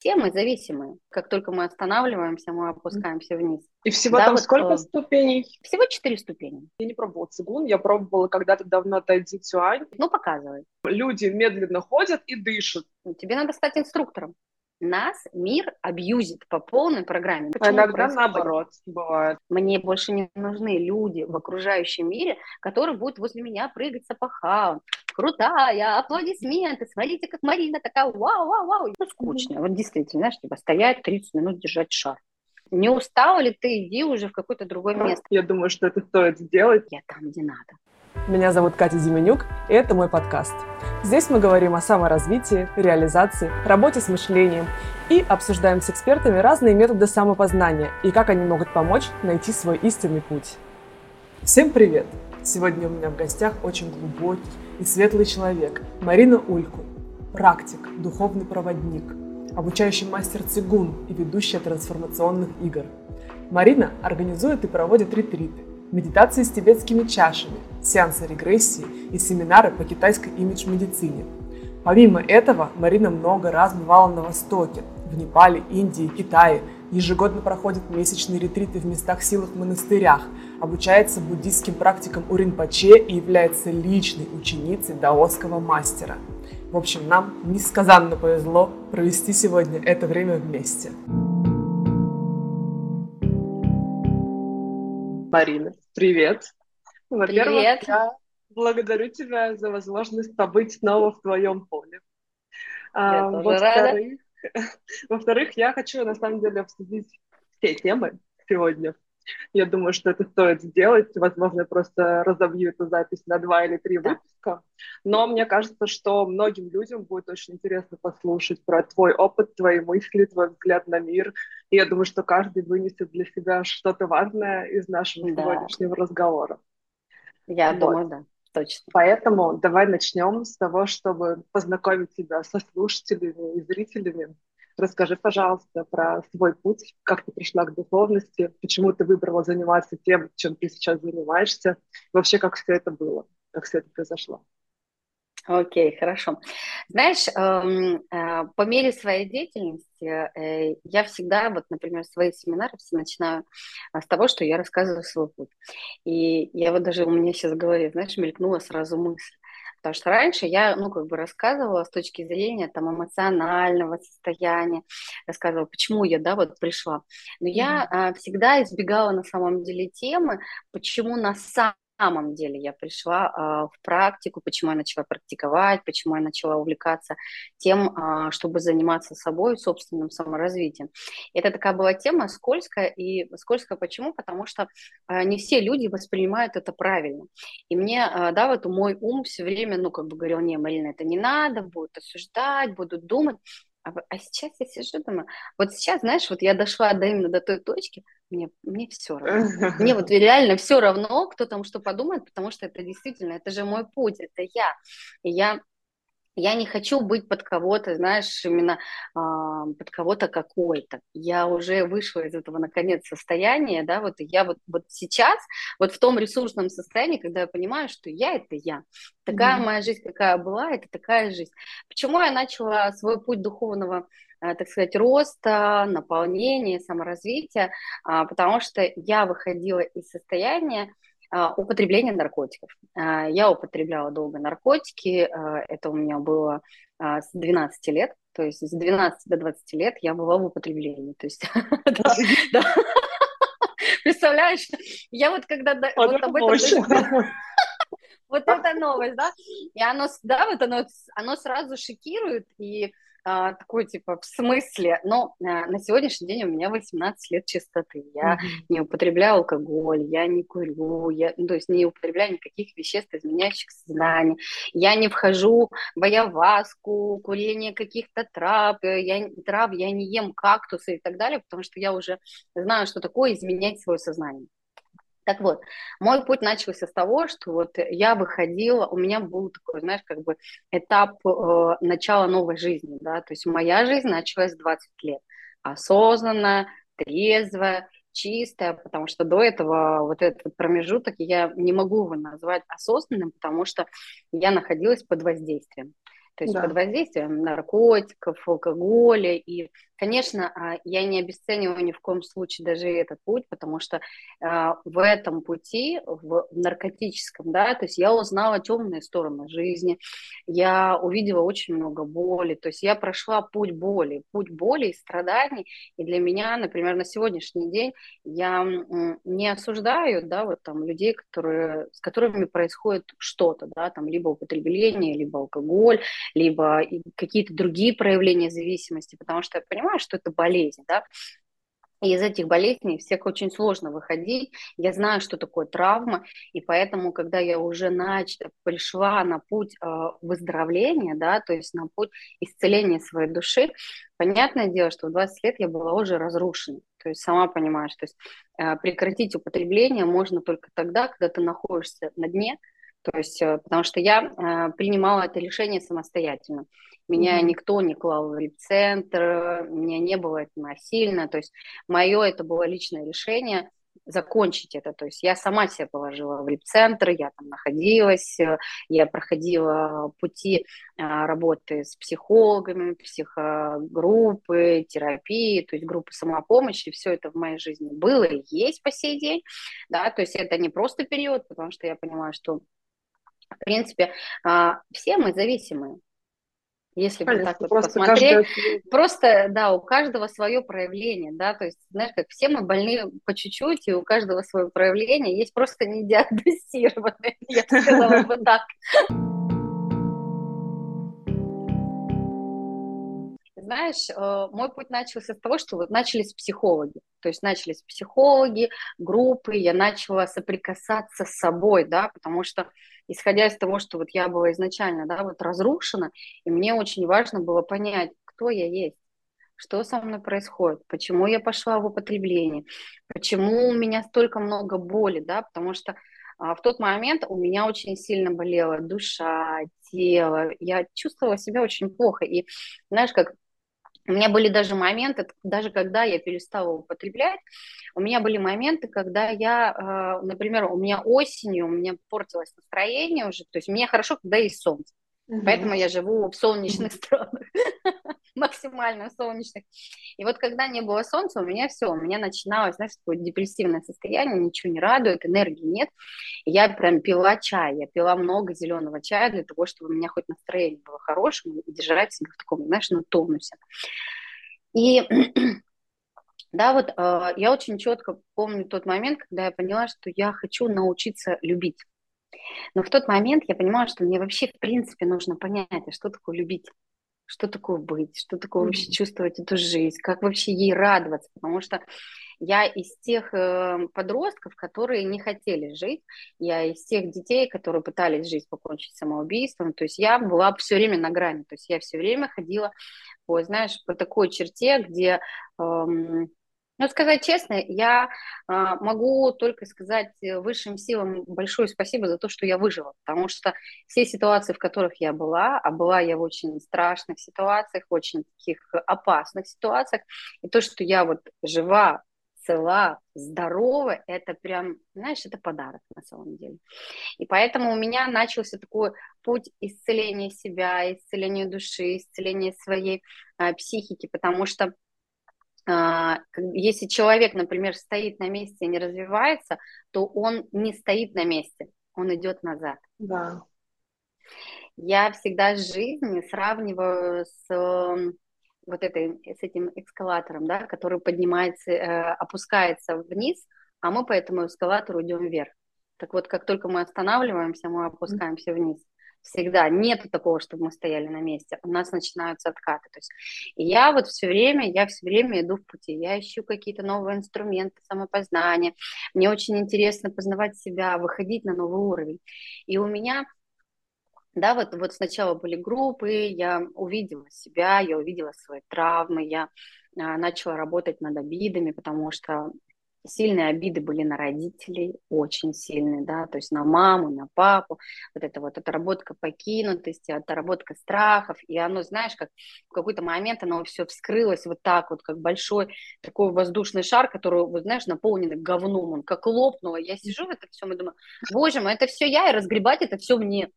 все мы зависимые. Как только мы останавливаемся, мы опускаемся вниз. И всего да, там вот, сколько э, ступеней? Всего четыре ступени. Я не пробовала цигун, я пробовала когда-то давно тайцзи цюань. Ну, показывай. Люди медленно ходят и дышат. Тебе надо стать инструктором нас мир абьюзит по полной программе. Почему а иногда наоборот бывает. Мне больше не нужны люди в окружающем мире, которые будут возле меня прыгать с опахалом. Крутая, аплодисменты, смотрите, как Марина такая, вау, вау, вау. Ну, скучно. Вот действительно, знаешь, типа стоять 30 минут, держать шар. Не устала ли ты, иди уже в какое-то другое место. Я думаю, что это стоит сделать. Я там, где надо. Меня зовут Катя Зименюк, и это мой подкаст. Здесь мы говорим о саморазвитии, реализации, работе с мышлением и обсуждаем с экспертами разные методы самопознания и как они могут помочь найти свой истинный путь. Всем привет! Сегодня у меня в гостях очень глубокий и светлый человек Марина Ульку, практик, духовный проводник, обучающий мастер цигун и ведущая трансформационных игр. Марина организует и проводит ретриты, медитации с тибетскими чашами, сеансы регрессии и семинары по китайской имидж-медицине. Помимо этого, Марина много раз бывала на Востоке, в Непале, Индии, Китае, ежегодно проходит месячные ретриты в местах силах монастырях, обучается буддийским практикам у Ринпоче и является личной ученицей даосского мастера. В общем, нам несказанно повезло провести сегодня это время вместе. Марина, привет. Во-первых, привет. я благодарю тебя за возможность побыть снова в твоем поле. Я а, во-вторых, во-вторых, я хочу на самом деле обсудить все темы сегодня. Я думаю, что это стоит сделать. Возможно, я просто разобью эту запись на два или три выпуска. Но мне кажется, что многим людям будет очень интересно послушать про твой опыт, твои мысли, твой взгляд на мир. И я думаю, что каждый вынесет для себя что-то важное из нашего да. сегодняшнего разговора. Я вот. думаю, да. Точно. Поэтому давай начнем с того, чтобы познакомить тебя со слушателями и зрителями Расскажи, пожалуйста, про свой путь, как ты пришла к духовности, почему ты выбрала заниматься тем, чем ты сейчас занимаешься, вообще, как все это было, как все это произошло. Окей, okay, хорошо. Знаешь, эм, э, по мере своей деятельности э, я всегда, вот, например, свои семинары все начинаю с того, что я рассказываю свой путь. И я вот даже у меня сейчас в голове, знаешь, мелькнула сразу мысль. Потому что раньше я, ну, как бы рассказывала с точки зрения там эмоционального состояния, рассказывала, почему я, да, вот пришла. Но mm-hmm. я а, всегда избегала на самом деле темы, почему на самом самом деле я пришла а, в практику, почему я начала практиковать, почему я начала увлекаться тем, а, чтобы заниматься собой, собственным саморазвитием. Это такая была тема скользкая, и скользкая почему? Потому что а, не все люди воспринимают это правильно. И мне, а, да, вот мой ум все время, ну, как бы говорил, не, Марина, это не надо, будут осуждать, будут думать. А, а сейчас я сижу, думаю, вот сейчас, знаешь, вот я дошла до именно до той точки, мне, мне все равно. Мне вот реально все равно, кто там что подумает, потому что это действительно, это же мой путь, это я. И я я не хочу быть под кого-то, знаешь, именно а, под кого-то какой-то. Я уже вышла из этого, наконец, состояния, да, вот я вот, вот сейчас, вот в том ресурсном состоянии, когда я понимаю, что я – это я. Такая mm-hmm. моя жизнь, какая была, это такая жизнь. Почему я начала свой путь духовного э, так сказать, роста, наполнения, саморазвития, а, потому что я выходила из состояния, а, употребление наркотиков. А, я употребляла долго наркотики, а, это у меня было с 12 лет, то есть с 12 до 20 лет я была в употреблении. То есть, Представляешь, я вот когда вот об этом вот эта новость, да, и оно, да, вот оно, оно сразу шокирует, и а, такой, типа, в смысле? Но а, на сегодняшний день у меня 18 лет чистоты. Я mm-hmm. не употребляю алкоголь, я не курю, я, ну, то есть не употребляю никаких веществ, изменяющих сознание. Я не вхожу в аяваску, курение каких-то трав, э, я, трав, я не ем кактусы и так далее, потому что я уже знаю, что такое изменять свое сознание. Так вот, мой путь начался с того, что вот я выходила, у меня был такой, знаешь, как бы этап э, начала новой жизни, да, то есть моя жизнь началась 20 лет, осознанная, трезвая, чистая, потому что до этого вот этот промежуток я не могу его назвать осознанным, потому что я находилась под воздействием. То есть да. под воздействием наркотиков, алкоголя. И, конечно, а, я не обесцениваю ни в коем случае даже этот путь, потому что а, в этом пути, в наркотическом, да, то есть я узнала темные стороны жизни, я увидела очень много боли, то есть я прошла путь боли, путь боли и страданий, и для меня, например, на сегодняшний день я не осуждаю, да, вот там людей, которые, с которыми происходит что-то, да, там либо употребление, либо алкоголь, либо какие-то другие проявления зависимости, потому что я понимаю, что это болезнь, да, и из этих болезней всех очень сложно выходить. Я знаю, что такое травма, и поэтому, когда я уже нач... пришла на путь э, выздоровления, да, то есть на путь исцеления своей души, понятное дело, что в 20 лет я была уже разрушена. То есть сама понимаешь, то есть э, прекратить употребление можно только тогда, когда ты находишься на дне, то есть, э, потому что я э, принимала это решение самостоятельно. Меня mm-hmm. никто не клал в репцентр, меня не было это насильно. То есть, мое это было личное решение закончить это. То есть я сама себя положила в репцентр, я там находилась, э, я проходила пути работы с психологами, психогруппы, терапии, то есть группы самопомощи, все это в моей жизни было и есть по сей день, да, то есть это не просто период, потому что я понимаю, что в принципе, а, все мы зависимые. Если бы так вот посмотреть, каждый... просто, да, у каждого свое проявление, да, то есть, знаешь, как все мы больны по чуть-чуть, и у каждого свое проявление, есть просто не диагностированные, я сказала бы так. Знаешь, э, мой путь начался с того, что вот начались психологи. То есть начались психологи, группы, я начала соприкасаться с собой, да, потому что исходя из того, что вот я была изначально, да, вот разрушена, и мне очень важно было понять, кто я есть что со мной происходит, почему я пошла в употребление, почему у меня столько много боли, да, потому что а, в тот момент у меня очень сильно болела душа, тело, я чувствовала себя очень плохо, и знаешь, как у меня были даже моменты, даже когда я перестала употреблять, у меня были моменты, когда я, э, например, у меня осенью, у меня портилось настроение уже, то есть мне хорошо, когда есть солнце. Угу. Поэтому я живу в солнечных странах, максимально солнечных. И вот когда не было солнца, у меня все, у меня начиналось, знаешь, такое депрессивное состояние, ничего не радует, энергии нет. И я прям пила чай, я пила много зеленого чая для того, чтобы у меня хоть настроение было хорошим и держать себя в таком, знаешь, на тонусе. И да, вот э, я очень четко помню тот момент, когда я поняла, что я хочу научиться любить. Но в тот момент я понимала, что мне вообще в принципе нужно понять, а что такое любить, что такое быть, что такое вообще чувствовать эту жизнь, как вообще ей радоваться, потому что я из тех э, подростков, которые не хотели жить, я из тех детей, которые пытались жизнь покончить самоубийством, то есть я была все время на грани, то есть я все время ходила по, знаешь, по такой черте, где эм, ну, сказать честно, я э, могу только сказать высшим силам большое спасибо за то, что я выжила, потому что все ситуации, в которых я была, а была я в очень страшных ситуациях, очень таких опасных ситуациях, и то, что я вот жива, цела, здорова, это прям, знаешь, это подарок на самом деле. И поэтому у меня начался такой путь исцеления себя, исцеления души, исцеления своей э, психики, потому что а, если человек, например, стоит на месте и не развивается, то он не стоит на месте, он идет назад. Да. Я всегда жизнь сравниваю с эм, вот этой, с этим эскалатором, да, который поднимается, э, опускается вниз, а мы по этому эскалатору идем вверх. Так вот, как только мы останавливаемся, мы опускаемся вниз всегда. Нету такого, чтобы мы стояли на месте. У нас начинаются откаты. То есть, я вот все время, я все время иду в пути. Я ищу какие-то новые инструменты самопознания. Мне очень интересно познавать себя, выходить на новый уровень. И у меня да, вот, вот сначала были группы, я увидела себя, я увидела свои травмы, я а, начала работать над обидами, потому что сильные обиды были на родителей, очень сильные, да, то есть на маму, на папу, вот это вот отработка покинутости, отработка страхов, и оно, знаешь, как в какой-то момент оно все вскрылось вот так вот, как большой такой воздушный шар, который, вот знаешь, наполнен говном, он как лопнуло, я сижу в этом всем и думаю, боже мой, это все я, и разгребать это все мне,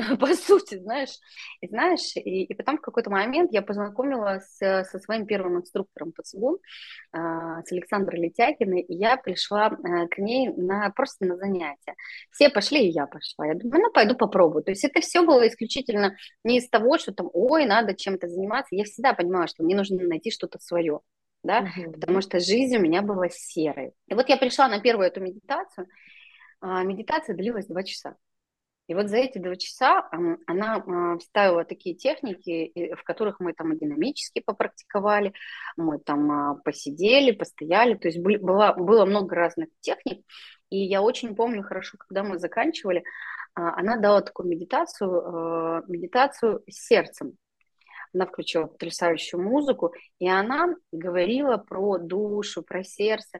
по сути, знаешь. И знаешь, и, и потом в какой-то момент я познакомилась со своим первым инструктором по ЦИГУ, а, с Александрой Летягиной, и я пришла э, к ней на, просто на занятия. Все пошли, и я пошла. Я думаю, ну, пойду попробую. То есть это все было исключительно не из того, что там, ой, надо чем-то заниматься. Я всегда понимала, что мне нужно найти что-то свое да, угу. потому что жизнь у меня была серой. И вот я пришла на первую эту медитацию, а медитация длилась два часа. И вот за эти два часа она а, вставила такие техники, в которых мы там и динамически попрактиковали, мы там а, посидели, постояли, то есть было, было много разных техник. И я очень помню хорошо, когда мы заканчивали, а, она дала такую медитацию, медитацию с сердцем. Она включила потрясающую музыку, и она говорила про душу, про сердце.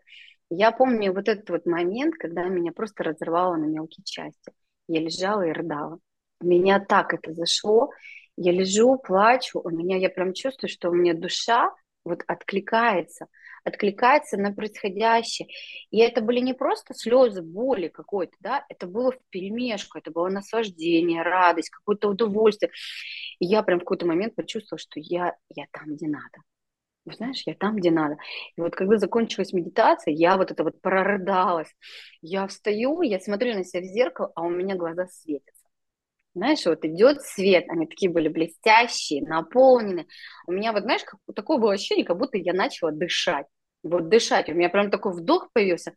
Я помню вот этот вот момент, когда меня просто разрывало на мелкие части я лежала и рыдала. Меня так это зашло, я лежу, плачу, у меня, я прям чувствую, что у меня душа вот откликается, откликается на происходящее. И это были не просто слезы боли какой-то, да, это было в перемешку, это было наслаждение, радость, какое-то удовольствие. И я прям в какой-то момент почувствовала, что я, я там, где надо знаешь, я там, где надо. И вот когда закончилась медитация, я вот это вот прорыдалась. Я встаю, я смотрю на себя в зеркало, а у меня глаза светятся. Знаешь, вот идет свет, они такие были блестящие, наполнены. У меня вот, знаешь, как, такое было ощущение, как будто я начала дышать. Вот дышать. У меня прям такой вдох появился.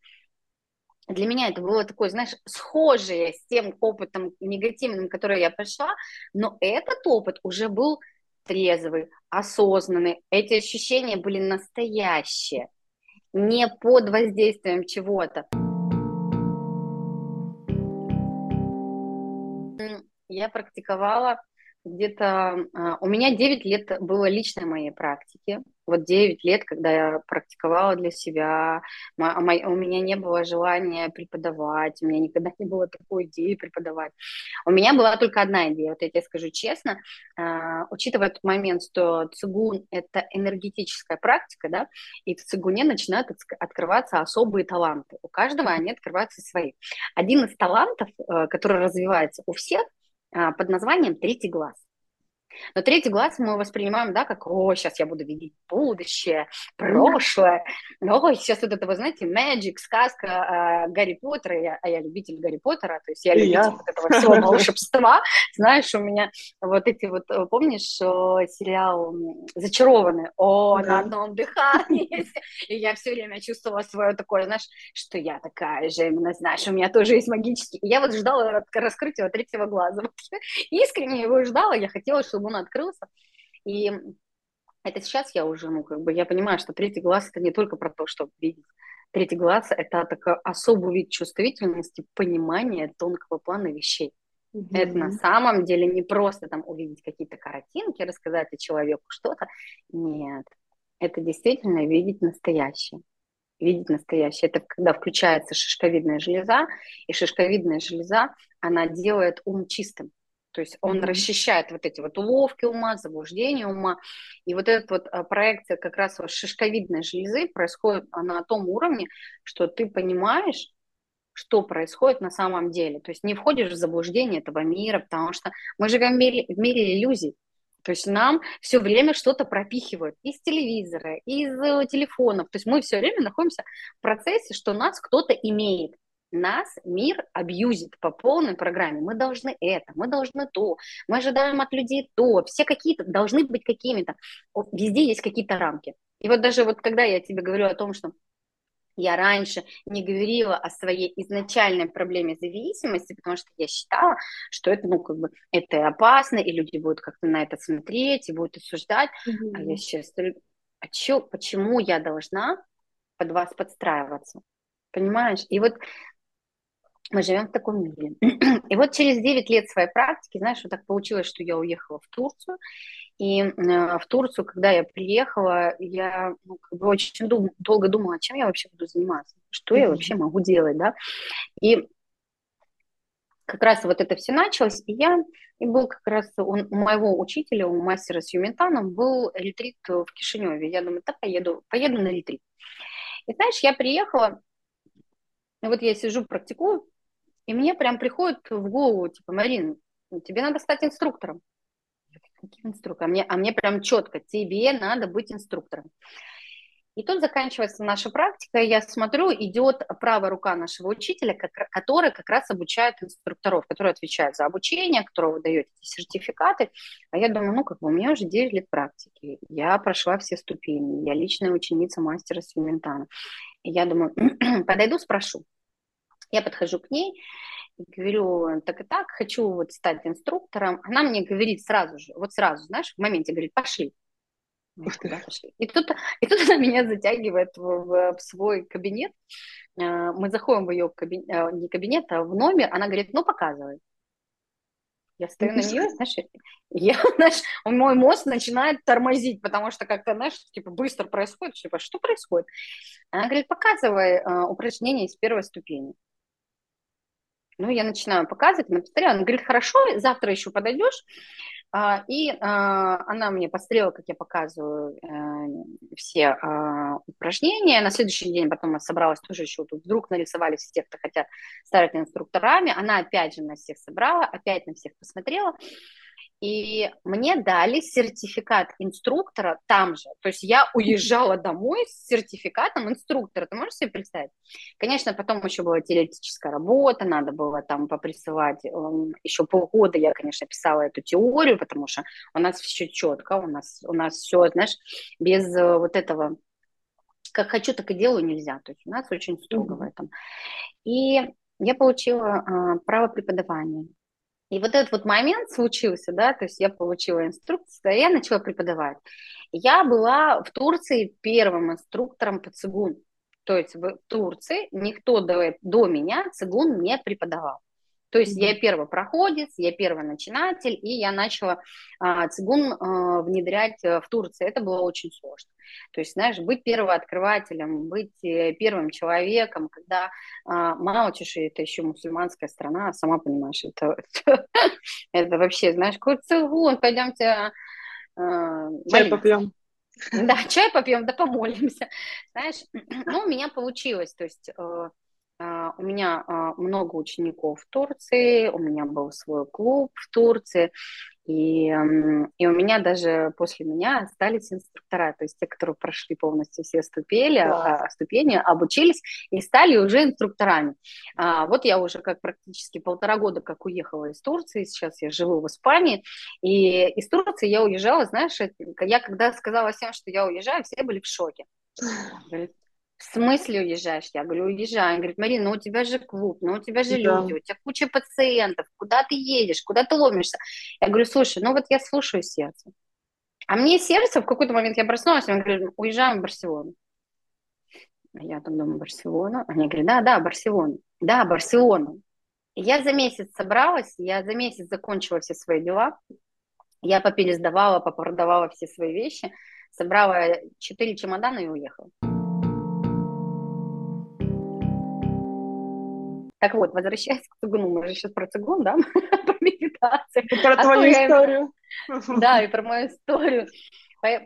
Для меня это было такое, знаешь, схожее с тем опытом негативным, который я прошла, но этот опыт уже был трезвый, осознанный. Эти ощущения были настоящие, не под воздействием чего-то. Я практиковала где-то... А, у меня 9 лет было личной моей практики. Вот 9 лет, когда я практиковала для себя, у меня не было желания преподавать, у меня никогда не было такой идеи преподавать. У меня была только одна идея, вот я тебе скажу честно, а, учитывая тот момент, что цигун – это энергетическая практика, да, и в цигуне начинают открываться особые таланты. У каждого они открываются свои. Один из талантов, э, который развивается у всех – а, под названием «Третий глаз». Но третий глаз мы воспринимаем, да, как, о, сейчас я буду видеть будущее, прошлое. Ой, сейчас вот это, вы знаете, magic, сказка э, Гарри Поттера, я, а я любитель Гарри Поттера, то есть я любитель я. вот этого всего волшебства. Знаешь, у меня вот эти вот, э, помнишь, сериал «Зачарованный»? О, да. на одном дыхании. И я все время чувствовала свое такое, знаешь, что я такая же, именно, знаешь, у меня тоже есть магический. И я вот ждала раскрытия третьего глаза. Искренне его ждала, я хотела, чтобы он открылся. И это сейчас я уже, ну, как бы, я понимаю, что третий глаз это не только про то, чтобы видеть. Третий глаз это такой особый вид чувствительности, понимания тонкого плана вещей. Mm-hmm. Это на самом деле не просто там увидеть какие-то картинки, рассказать о человеку что-то. Нет, это действительно видеть настоящее. Видеть настоящее. Это когда включается шишковидная железа, и шишковидная железа, она делает ум чистым. То есть он mm-hmm. расчищает вот эти вот уловки ума, заблуждения ума. И вот эта вот а, проекция как раз вот шишковидной железы происходит на том уровне, что ты понимаешь, что происходит на самом деле. То есть не входишь в заблуждение этого мира, потому что мы живем в мире, в мире иллюзий. То есть нам все время что-то пропихивают из телевизора, из э, телефонов. То есть мы все время находимся в процессе, что нас кто-то имеет нас мир абьюзит по полной программе. Мы должны это, мы должны то, мы ожидаем от людей то. Все какие-то должны быть какими-то. Везде есть какие-то рамки. И вот даже вот когда я тебе говорю о том, что я раньше не говорила о своей изначальной проблеме зависимости, потому что я считала, что это, ну, как бы, это опасно, и люди будут как-то на это смотреть и будут осуждать. Mm-hmm. А я сейчас, а чё, почему я должна под вас подстраиваться? Понимаешь? И вот мы живем в таком мире. И вот через 9 лет своей практики, знаешь, вот так получилось, что я уехала в Турцию. И э, в Турцию, когда я приехала, я ну, как бы очень дум- долго думала, чем я вообще буду заниматься, что я вообще могу делать, да. И как раз вот это все началось, и я, и был как раз у, у моего учителя, у мастера с Юментаном, был ретрит в Кишиневе. Я думаю, да, поеду, поеду на ретрит. И знаешь, я приехала, и вот я сижу, практикую, и мне прям приходит в голову, типа, Марин, тебе надо стать инструктором. Каким инструктором? А мне, а мне прям четко, тебе надо быть инструктором. И тут заканчивается наша практика, я смотрю, идет правая рука нашего учителя, который как раз обучает инструкторов, который отвечает за обучение, которого выдает эти сертификаты. А я думаю, ну, как бы у меня уже 9 лет практики, я прошла все ступени, я личная ученица мастера Свиментана. И я думаю, подойду, спрошу. Я подхожу к ней, и говорю, так и так, хочу вот стать инструктором. Она мне говорит сразу же, вот сразу, знаешь, в моменте говорит, пошли. И тут, и тут она меня затягивает в, в, в свой кабинет. Э, мы заходим в ее кабинет, э, не кабинет, а в номер. Она говорит, ну, показывай. Я стою на нее, знаешь, я, знаешь, мой мозг начинает тормозить, потому что как-то, знаешь, типа быстро происходит, типа, что происходит? Она говорит, показывай э, упражнение из первой ступени. Ну, я начинаю показывать, она повторяю, она говорит, хорошо, завтра еще подойдешь, а, и а, она мне посмотрела, как я показываю э, все а, упражнения. На следующий день потом я собралась тоже еще тут. Вдруг нарисовали все кто хотят стать инструкторами. Она опять же на всех собрала, опять на всех посмотрела. И мне дали сертификат инструктора там же. То есть я уезжала домой с сертификатом инструктора. Ты можешь себе представить? Конечно, потом еще была теоретическая работа, надо было там поприсылать. Эм, еще полгода я, конечно, писала эту теорию, потому что у нас все четко, у нас, у нас все, знаешь, без э, вот этого как хочу, так и делаю нельзя. То есть у нас очень строго mm-hmm. в этом. И я получила а, право преподавания. И вот этот вот момент случился, да, то есть я получила инструкцию, и я начала преподавать. Я была в Турции первым инструктором по цигун. То есть в Турции никто до, до меня цигун не преподавал. То есть я первопроходец, я первый начинатель, и я начала а, цигун а, внедрять э, в Турции. Это было очень сложно. То есть, знаешь, быть первооткрывателем, быть э, первым человеком, когда а, чеши, это еще мусульманская страна, сама понимаешь, это, это, вообще, знаешь, какой цигун, пойдемте а, Чай попьем. Да, чай попьем, да помолимся. Знаешь, ну, у меня получилось, то есть э, у меня а, много учеников в Турции, у меня был свой клуб в Турции, и, и у меня даже после меня остались инструктора, то есть те, которые прошли полностью все ступени, да. ступени обучились и стали уже инструкторами. А, вот я уже как практически полтора года как уехала из Турции, сейчас я живу в Испании, и из Турции я уезжала, знаешь, я когда сказала всем, что я уезжаю, все были в шоке. В смысле уезжаешь? Я говорю, уезжаю. Он говорит, Марина, ну у тебя же клуб, ну у тебя же да. люди, у тебя куча пациентов, куда ты едешь, куда ты ломишься? Я говорю, слушай, ну вот я слушаю сердце. А мне сердце, в какой-то момент я проснулась, он говорит, уезжаем в Барселону. Я там думаю, Барселона. Они говорят, да, да, Барселона. Да, Барселона. Я за месяц собралась, я за месяц закончила все свои дела. Я попересдавала, попродавала все свои вещи, собрала четыре чемодана и уехала. Так вот, возвращаясь к цигуну, мы же сейчас про цигун, да, про медитацию. И про а твою историю. Да, и про мою историю.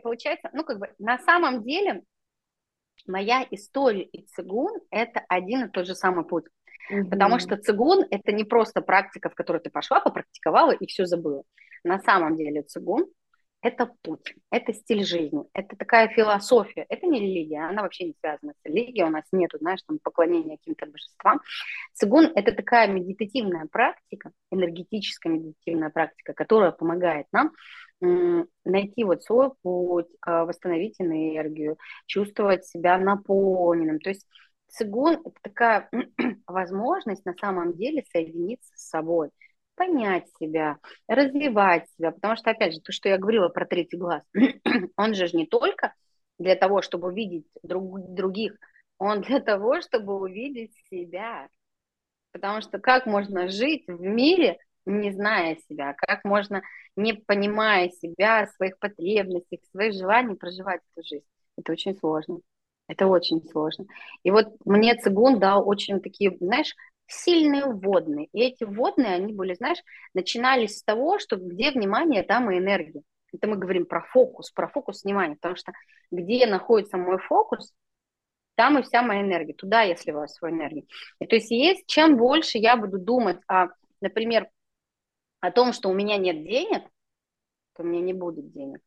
Получается, ну, как бы, на самом деле, моя история и цигун – это один и тот же самый путь. Угу. Потому что цигун – это не просто практика, в которой ты пошла, попрактиковала и все забыла. На самом деле цигун это путь, это стиль жизни, это такая философия, это не религия, она вообще не связана с религией, у нас нету, знаешь, там поклонения каким-то божествам. Цигун – это такая медитативная практика, энергетическая медитативная практика, которая помогает нам найти вот свой путь, а, восстановить энергию, чувствовать себя наполненным. То есть цигун – это такая возможность на самом деле соединиться с собой – понять себя, развивать себя, потому что, опять же, то, что я говорила про третий глаз, он же не только для того, чтобы увидеть друг, других, он для того, чтобы увидеть себя. Потому что как можно жить в мире, не зная себя, как можно, не понимая себя, своих потребностей, своих желаний, проживать эту жизнь. Это очень сложно. Это очень сложно. И вот мне цигун дал очень такие, знаешь, сильные вводные. И эти вводные, они были, знаешь, начинались с того, что где внимание, там и энергия. Это мы говорим про фокус, про фокус внимания, потому что где находится мой фокус, там и вся моя энергия. Туда я сливаю свою энергию. То есть есть, чем больше я буду думать о, например, о том, что у меня нет денег, то у меня не будет денег.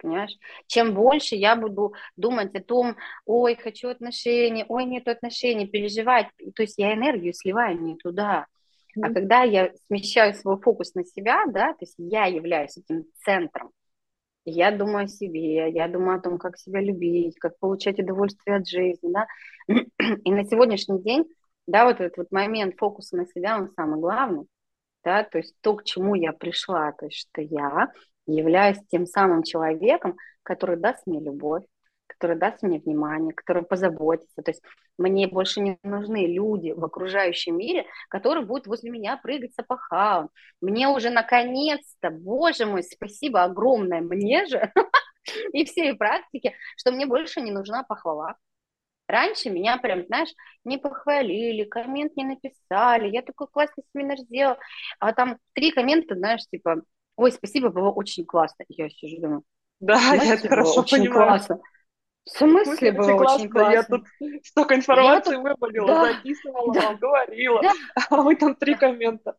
Понимаешь? Чем больше я буду думать о том, ой, хочу отношений, ой, нет отношений, переживать, то есть я энергию сливаю не туда. Mm-hmm. А когда я смещаю свой фокус на себя, да, то есть я являюсь этим центром, я думаю о себе, я думаю о том, как себя любить, как получать удовольствие от жизни, да. И на сегодняшний день, да, вот этот вот момент фокуса на себя, он самый главный, да, то есть то, к чему я пришла, то есть что я являюсь тем самым человеком, который даст мне любовь, который даст мне внимание, который позаботится. То есть мне больше не нужны люди в окружающем мире, которые будут возле меня прыгать с опахалом. Мне уже наконец-то, боже мой, спасибо огромное мне же и всей практике, что мне больше не нужна похвала. Раньше меня прям, знаешь, не похвалили, коммент не написали, я такой классный семинар сделал, а там три коммента, знаешь, типа, ой, спасибо, было очень классно. Я сижу, думаю, да, я это хорошо очень понимаю. Классно. В смысле было классно, очень классно? Я тут столько информации я вывалила, да, записывала да, вам, говорила, да. а вы там три коммента.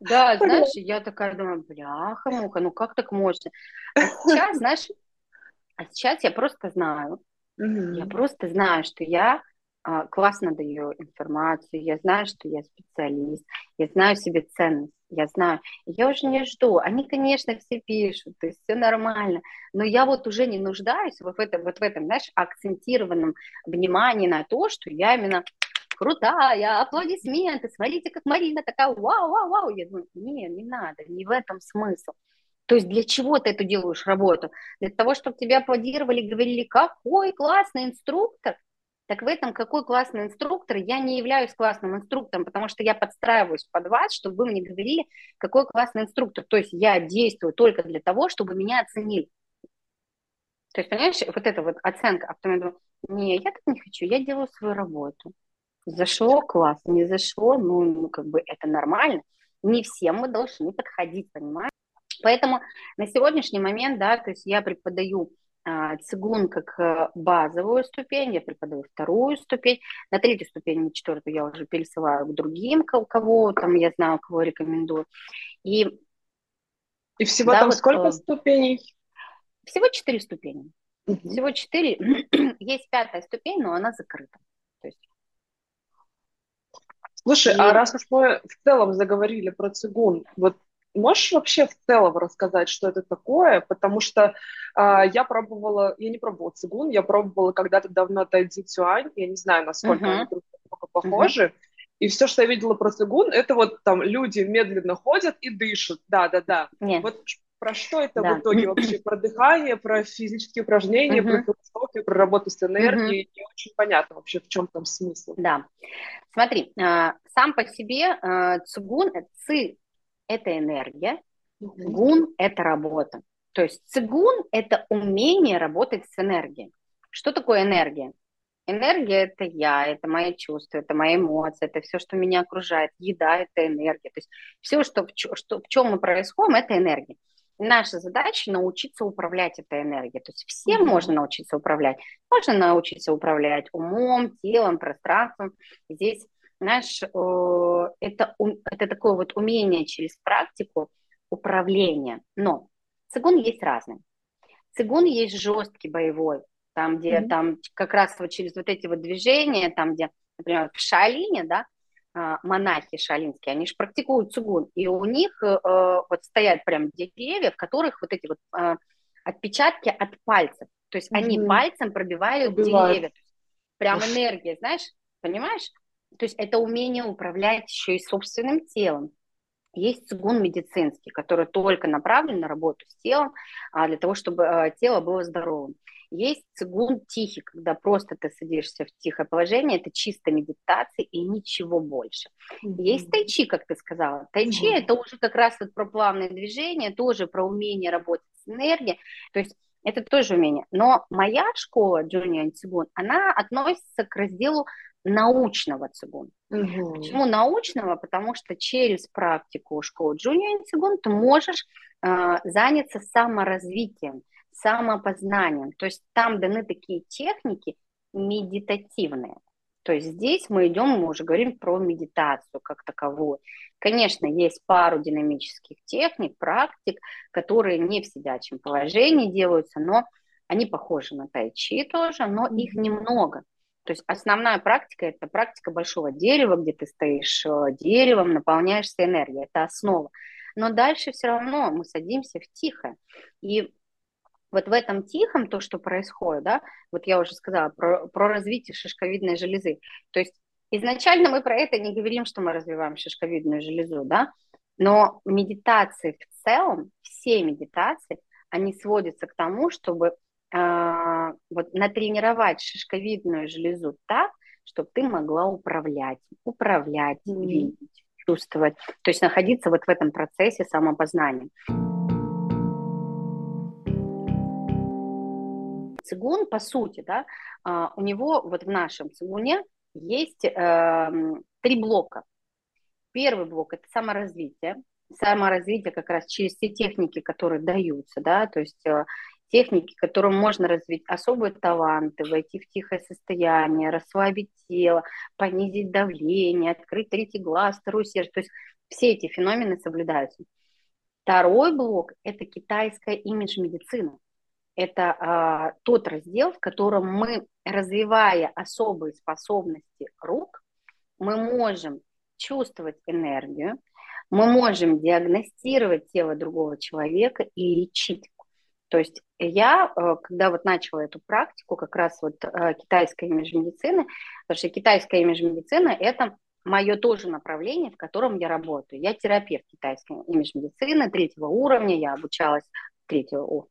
Да, знаешь, я такая думаю, бляха-муха, ну как так можно? А сейчас, знаешь, а сейчас я просто знаю, я просто знаю, что я а, классно даю информацию, я знаю, что я специалист, я знаю себе ценность, я знаю, я уже не жду. Они, конечно, все пишут, то есть все нормально, но я вот уже не нуждаюсь вот в этом, вот в этом, знаешь, акцентированном внимании на то, что я именно крутая, аплодисменты, смотрите, как Марина такая, вау, вау, вау. Я думаю, не, не надо, не в этом смысл. То есть для чего ты эту делаешь работу? Для того, чтобы тебя аплодировали, говорили, какой классный инструктор, так в этом какой классный инструктор, я не являюсь классным инструктором, потому что я подстраиваюсь под вас, чтобы вы мне говорили, какой классный инструктор. То есть я действую только для того, чтобы меня оценили. То есть, понимаешь, вот эта вот оценка, а потом я думаю, не, я так не хочу, я делаю свою работу. Зашло, класс, не зашло, ну, ну, как бы это нормально. Не всем мы должны подходить, понимаешь? Поэтому на сегодняшний момент, да, то есть я преподаю цигун как базовую ступень, я преподаю вторую ступень, на третью ступень, на четвертую я уже пересылаю к другим, кого там я знаю, кого рекомендую. И, и всего да, там вот, сколько э, ступеней? Всего четыре ступени. Угу. Всего четыре. Есть пятая ступень, но она закрыта. То есть... Слушай, а и... а раз уж мы в целом заговорили про цигун, вот Можешь вообще в целом рассказать, что это такое? Потому что э, я пробовала, я не пробовала цигун, я пробовала когда-то давно тайцзи цюань, я не знаю, насколько uh-huh. они друг друга похожи. Uh-huh. И все, что я видела про цигун, это вот там люди медленно ходят и дышат. Да, да, да. Нет. Вот про что это да. в итоге вообще? Про дыхание, про физические упражнения, uh-huh. про философию, про работу с энергией. Uh-huh. Не очень понятно вообще, в чем там смысл. Да. Смотри, а, сам по себе а, цигун, ци это энергия, гун – это работа. То есть цигун – это умение работать с энергией. Что такое энергия? Энергия – это я, это мои чувства, это мои эмоции, это все, что меня окружает. Еда – это энергия. То есть все, что что, в чем мы происходим, это энергия. наша задача научиться управлять этой энергией. То есть всем mm-hmm. можно научиться управлять. Можно научиться управлять умом, телом, пространством. Здесь знаешь, это, это такое вот умение через практику управления. Но цигун есть разный. Цигун есть жесткий боевой, там, где mm-hmm. там как раз вот через вот эти вот движения, там, где, например, в Шаолине, да, а, монахи шалинские, они же практикуют цигун, и у них э, вот стоят прям деревья, в которых вот эти вот э, отпечатки от пальцев, то есть mm-hmm. они пальцем пробивают Убивают. деревья, прям энергия, знаешь, понимаешь? То есть это умение управлять еще и собственным телом. Есть цигун медицинский, который только направлен на работу с телом, а для того, чтобы а, тело было здоровым. Есть цигун тихий, когда просто ты садишься в тихое положение, это чисто медитация и ничего больше. Mm-hmm. Есть тайчи, как ты сказала. Тайчи mm-hmm. это уже как раз вот про плавное движение, тоже про умение работать с энергией. То есть это тоже умение. Но моя школа Чжун Юань Цигун, она относится к разделу научного цигун. Угу. Почему научного? Потому что через практику школы Чжун Юань цигун ты можешь э, заняться саморазвитием, самопознанием. То есть там даны такие техники медитативные. То есть здесь мы идем, мы уже говорим про медитацию как таковую. Конечно, есть пару динамических техник, практик, которые не в сидячем положении делаются, но они похожи на тайчи тоже, но их немного. То есть основная практика – это практика большого дерева, где ты стоишь э, деревом, наполняешься энергией. Это основа. Но дальше все равно мы садимся в тихое. И вот в этом тихом то, что происходит, да, вот я уже сказала про, про развитие шишковидной железы. То есть изначально мы про это не говорим, что мы развиваем шишковидную железу, да, но медитации в целом, все медитации, они сводятся к тому, чтобы э, вот натренировать шишковидную железу так, чтобы ты могла управлять, управлять, mm-hmm. видеть, чувствовать, то есть находиться вот в этом процессе самопознания. цигун, по сути, да, а, у него вот в нашем цигуне есть э, три блока. Первый блок – это саморазвитие. Саморазвитие как раз через те техники, которые даются, да, то есть э, техники, которым можно развить особые таланты, войти в тихое состояние, расслабить тело, понизить давление, открыть третий глаз, второй сердце. То есть все эти феномены соблюдаются. Второй блок – это китайская имидж-медицина это а, тот раздел, в котором мы, развивая особые способности рук, мы можем чувствовать энергию, мы можем диагностировать тело другого человека и лечить. То есть я, э, когда вот начала эту практику, как раз вот э, китайской имидж-медицины, потому что китайская имидж-медицина – это мое тоже направление, в котором я работаю. Я терапевт китайской имидж-медицины третьего уровня, я обучалась третьего, о,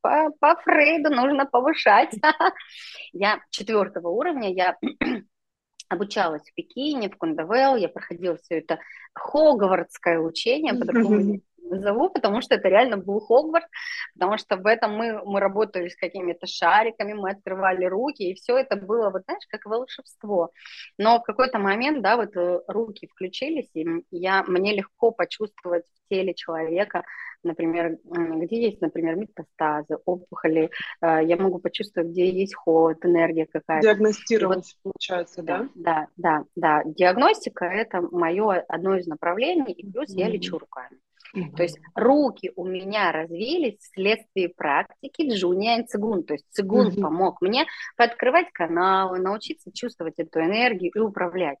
по, по Фрейду нужно повышать. Я четвертого уровня, я обучалась в Пекине, в Кундавел, я проходила все это хогвартское учение, по-другому назову, потому что это реально был Хогвартс, потому что в этом мы, мы работали с какими-то шариками, мы открывали руки, и все это было, вот знаешь, как волшебство. Но в какой-то момент, да, вот э, руки включились, и я, мне легко почувствовать в теле человека, например, где есть, например, метастазы, опухоли, э, я могу почувствовать, где есть холод, энергия какая-то. Диагностировать, вот, получается, да? Да, да, да. Диагностика – это мое одно из направлений, и плюс mm-hmm. я лечу руками. Mm-hmm. То есть руки у меня развились вследствие практики джуния и цигун. То есть цигун mm-hmm. помог мне подкрывать каналы, научиться чувствовать эту энергию и управлять.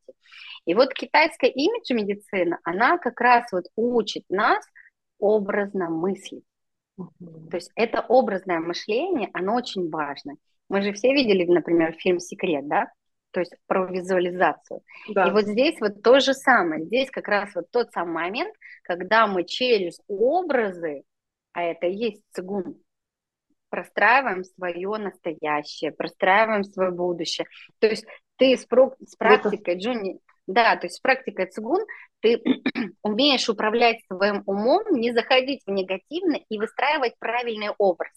И вот китайская имидж-медицина, она как раз вот учит нас образно мыслить. Mm-hmm. То есть это образное мышление, оно очень важно. Мы же все видели, например, фильм «Секрет», да? То есть про визуализацию. Да. И вот здесь вот то же самое. Здесь как раз вот тот самый момент, когда мы через образы, а это и есть цигун, простраиваем свое настоящее, простраиваем свое будущее. То есть ты с, про, с практикой Джуни, да, то есть с практикой цигун ты умеешь управлять своим умом, не заходить в негативный и выстраивать правильный образ.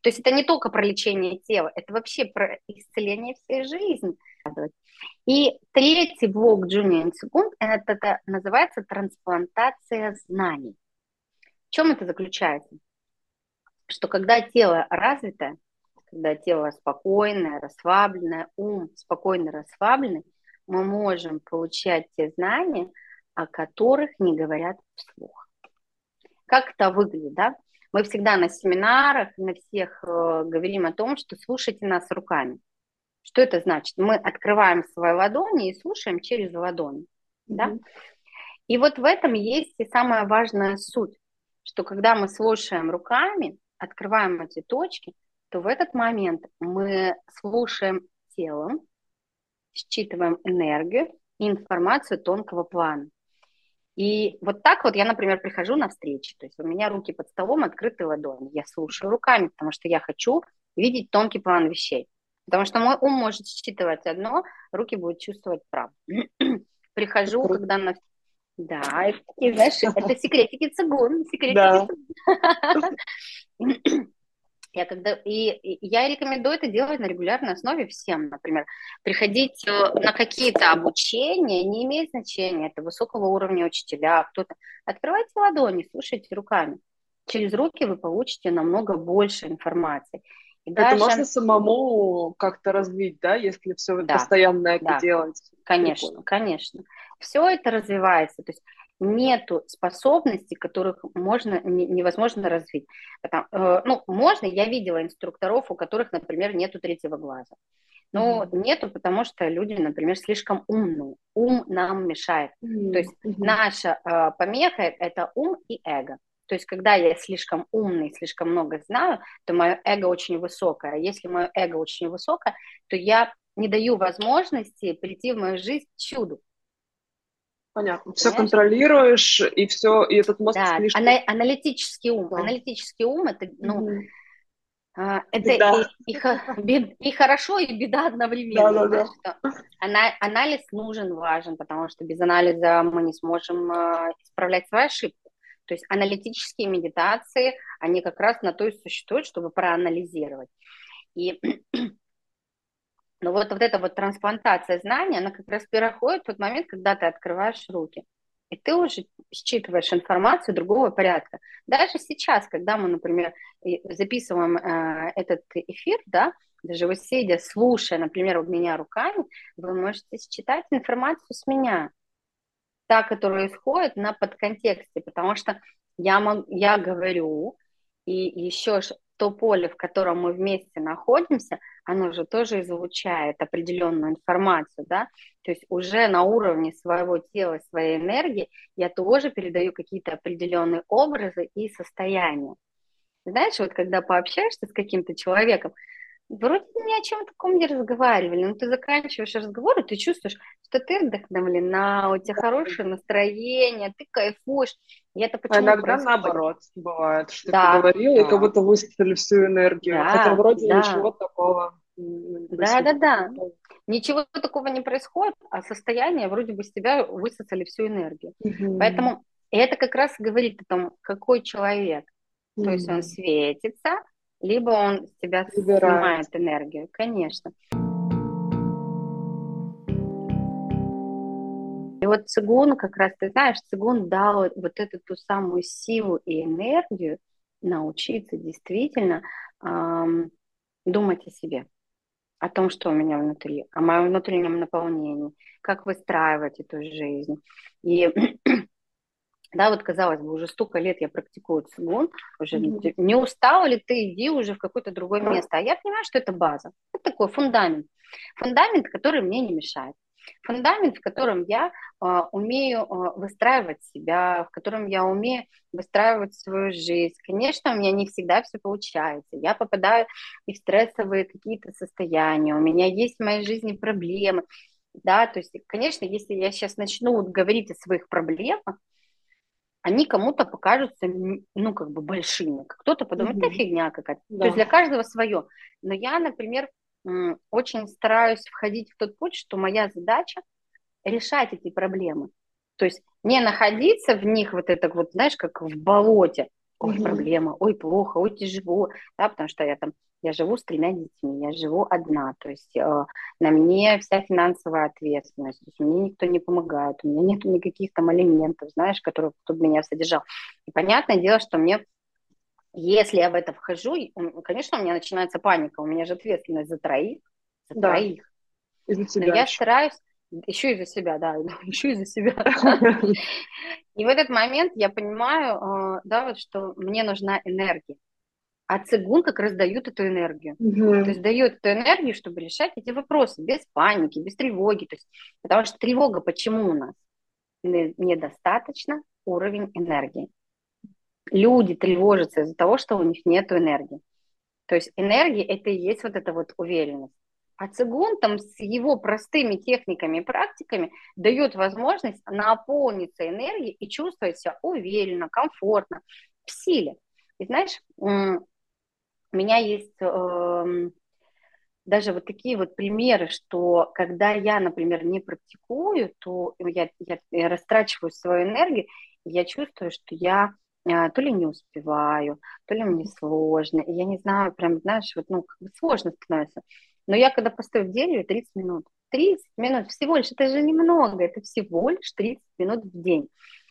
То есть это не только про лечение тела, это вообще про исцеление всей жизни рассказывать. И третий блок Junior Секунд это, это называется трансплантация знаний. В чем это заключается? Что когда тело развито, когда тело спокойное, расслабленное, ум спокойно расслабленный, мы можем получать те знания, о которых не говорят вслух. Как это выглядит, да? Мы всегда на семинарах, на всех э, говорим о том, что слушайте нас руками. Что это значит? Мы открываем свои ладони и слушаем через ладони. Mm-hmm. Да? И вот в этом есть и самая важная суть, что когда мы слушаем руками, открываем эти точки, то в этот момент мы слушаем телом, считываем энергию и информацию тонкого плана. И вот так вот я, например, прихожу на встречи, то есть у меня руки под столом, открыты ладони, я слушаю руками, потому что я хочу видеть тонкий план вещей. Потому что мой ум может считывать одно, руки будут чувствовать право. Прихожу, когда на... Да, это, знаешь, это секретики цигун, секретики да. Я когда и, и я рекомендую это делать на регулярной основе всем, например, приходить э, на какие-то обучения, не имеет значения, это высокого уровня учителя, кто-то. Открывайте ладони, слушайте руками. Через руки вы получите намного больше информации. И это можно самому как-то развить, да, если все да, постоянно это да. делать? Конечно, Прикольно. конечно. Все это развивается. То есть нету способностей, которых можно, невозможно развить. Потому, э, ну, можно, я видела инструкторов, у которых, например, нету третьего глаза. Но mm-hmm. нету, потому что люди, например, слишком умные. Ум нам мешает. Mm-hmm. То есть наша э, помеха – это ум и эго. То есть, когда я слишком умный, слишком много знаю, то мое эго очень высокое. А если мое эго очень высокое, то я не даю возможности прийти в мою жизнь чуду. Понятно. Все контролируешь, и все, и этот мозг да, слишком... Ана- аналитический ум. Да. Аналитический ум это, ну, mm-hmm. а, это и, и, и, и хорошо, и беда одновременно. Да, да, да. Ана- анализ нужен, важен, потому что без анализа мы не сможем э, исправлять свои ошибки. То есть аналитические медитации, они как раз на то и существуют, чтобы проанализировать. И но вот, вот эта вот трансплантация знаний, она как раз переходит в тот момент, когда ты открываешь руки. И ты уже считываешь информацию другого порядка. Даже сейчас, когда мы, например, записываем э, этот эфир, да, даже вы сидя, слушая, например, у меня руками, вы можете считать информацию с меня, та, которая исходит на подконтексте, потому что я, мог, я говорю, и еще то поле, в котором мы вместе находимся, оно же тоже излучает определенную информацию, да, то есть уже на уровне своего тела, своей энергии я тоже передаю какие-то определенные образы и состояния. Знаешь, вот когда пообщаешься с каким-то человеком, вроде ни о чем таком не разговаривали, но ты заканчиваешь разговор, и ты чувствуешь, что ты вдохновлена, у тебя хорошее настроение, ты кайфуешь. И это почему а иногда происходит? наоборот бывает, что да, ты говорила, да. и как будто высосали всю энергию, да, хотя вроде да. ничего такого. Да, да, да. Ничего такого не происходит, а состояние вроде бы с тебя высосали всю энергию. Угу. Поэтому это как раз говорит о том, какой человек. Угу. То есть он светится, либо он с тебя Выбирает. снимает энергию, конечно. И вот цигун, как раз ты знаешь, цигун дал вот эту ту самую силу и энергию научиться действительно эм, думать о себе, о том, что у меня внутри, о моем внутреннем наполнении, как выстраивать эту жизнь. И да, вот казалось бы, уже столько лет я практикую цигун, уже mm-hmm. не устала ли ты, иди уже в какое-то другое место. А я понимаю, что это база, это такой фундамент, фундамент, который мне не мешает. Фундамент, в котором я э, умею э, выстраивать себя, в котором я умею выстраивать свою жизнь. Конечно, у меня не всегда все получается. Я попадаю и в стрессовые какие-то состояния. У меня есть в моей жизни проблемы. Да, то есть, конечно, если я сейчас начну говорить о своих проблемах, они кому-то покажутся, ну, как бы большими. Кто-то подумает, это фигня какая-то. Да. То есть для каждого свое. Но я, например, очень стараюсь входить в тот путь, что моя задача решать эти проблемы. То есть не находиться в них вот это вот, знаешь, как в болоте. Ой, проблема, ой, плохо, ой, тяжело, да, потому что я там, я живу с тремя детьми, я живу одна, то есть э, на мне вся финансовая ответственность, то есть мне никто не помогает, у меня нет никаких там элементов, знаешь, которые кто бы меня содержал. И понятное дело, что мне, если я в это вхожу, конечно, у меня начинается паника, у меня же ответственность за троих, за да. троих. И за Но я стараюсь, еще и за себя, да, еще и за себя. И в этот момент я понимаю, э, да, вот, что мне нужна энергия. А цигун как раз дают эту энергию. Угу. То есть дает эту энергию, чтобы решать эти вопросы без паники, без тревоги. То есть, потому что тревога почему у нас? Недостаточно уровень энергии. Люди тревожатся из-за того, что у них нет энергии. То есть энергия – это и есть вот эта вот уверенность. А цигун там с его простыми техниками и практиками дает возможность наполниться энергией и чувствовать себя уверенно, комфортно, в силе. И знаешь, у меня есть э, даже вот такие вот примеры, что когда я, например, не практикую, то я, я, я растрачиваю свою энергию, и я чувствую, что я э, то ли не успеваю, то ли мне сложно, и я не знаю, прям, знаешь, вот, ну, как бы сложно становится. Но я когда постою в дереве 30 минут, 30 минут всего лишь, это же немного, это всего лишь 30 минут в день.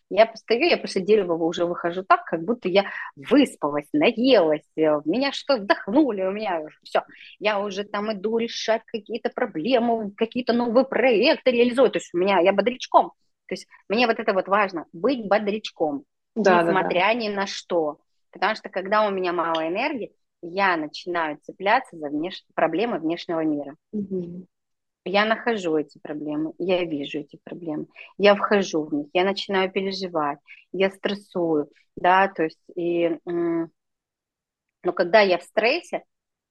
Я постою, я после дерева уже выхожу так, как будто я выспалась, наелась, э, в меня что вдохнули, у меня все. Я уже там иду решать какие-то проблемы, какие-то новые проекты реализую. То есть у меня, я бодрячком. То есть мне вот это вот важно, быть бодрячком, да, несмотря да, да. ни на что. Потому что когда у меня мало энергии, я начинаю цепляться за внеш... проблемы внешнего мира. Угу. Я нахожу эти проблемы, я вижу эти проблемы, я вхожу в них, я начинаю переживать, я стрессую, да, то есть, и, но когда я в стрессе,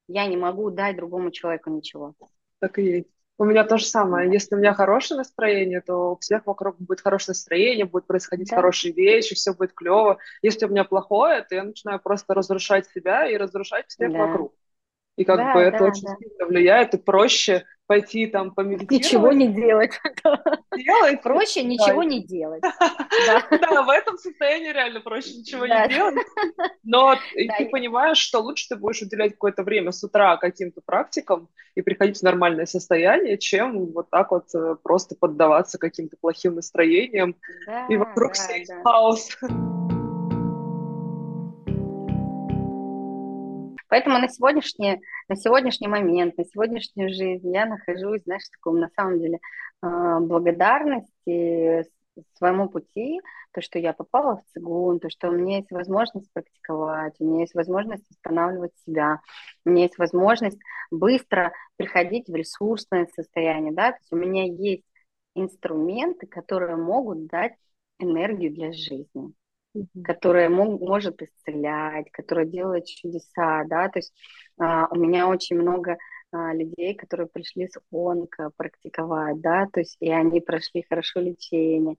я не могу дать другому человеку ничего. Так и есть. У меня то же самое. Если у меня хорошее настроение, то у всех вокруг будет хорошее настроение, будут происходить да. хорошие вещи, все будет клево. Если у меня плохое, то я начинаю просто разрушать себя и разрушать всех да. вокруг. И как да, бы это да, очень да. сильно влияет, и проще пойти там помедитировать. Ничего не делать. Делать. Проще ничего не делать. Да, в этом состоянии реально проще ничего не делать. Но ты понимаешь, что лучше ты будешь уделять какое-то время с утра каким-то практикам и приходить в нормальное состояние, чем вот так вот э, просто поддаваться каким-то плохим настроениям и вокруг стоит хаос. Поэтому на сегодняшний, на сегодняшний момент, на сегодняшнюю жизнь я нахожусь, знаешь, в таком, на самом деле, а, благодарности своему пути, то, что я попала в цигун, то, что у меня есть возможность практиковать, у меня есть возможность восстанавливать себя, у меня есть возможность быстро приходить в ресурсное состояние, да, то есть у меня есть инструменты, которые могут дать энергию для жизни которая может исцелять, которая делает чудеса, да, то есть а, у меня очень много людей, которые пришли с онко практиковать, да, то есть и они прошли хорошо лечение.